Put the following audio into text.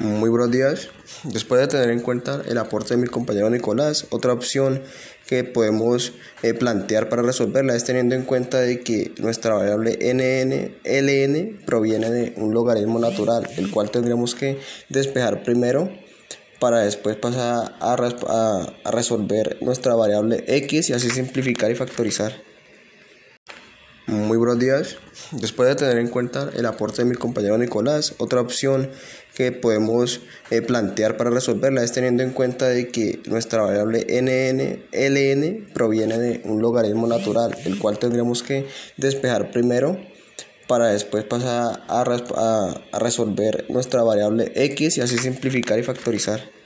Muy buenos días. Después de tener en cuenta el aporte de mi compañero Nicolás, otra opción que podemos eh, plantear para resolverla es teniendo en cuenta de que nuestra variable nn, ln proviene de un logaritmo natural, el cual tendremos que despejar primero para después pasar a, a resolver nuestra variable x y así simplificar y factorizar. Muy buenos días. Después de tener en cuenta el aporte de mi compañero Nicolás, otra opción que podemos eh, plantear para resolverla es teniendo en cuenta de que nuestra variable nn, ln proviene de un logaritmo natural, el cual tendremos que despejar primero para después pasar a, a resolver nuestra variable x y así simplificar y factorizar.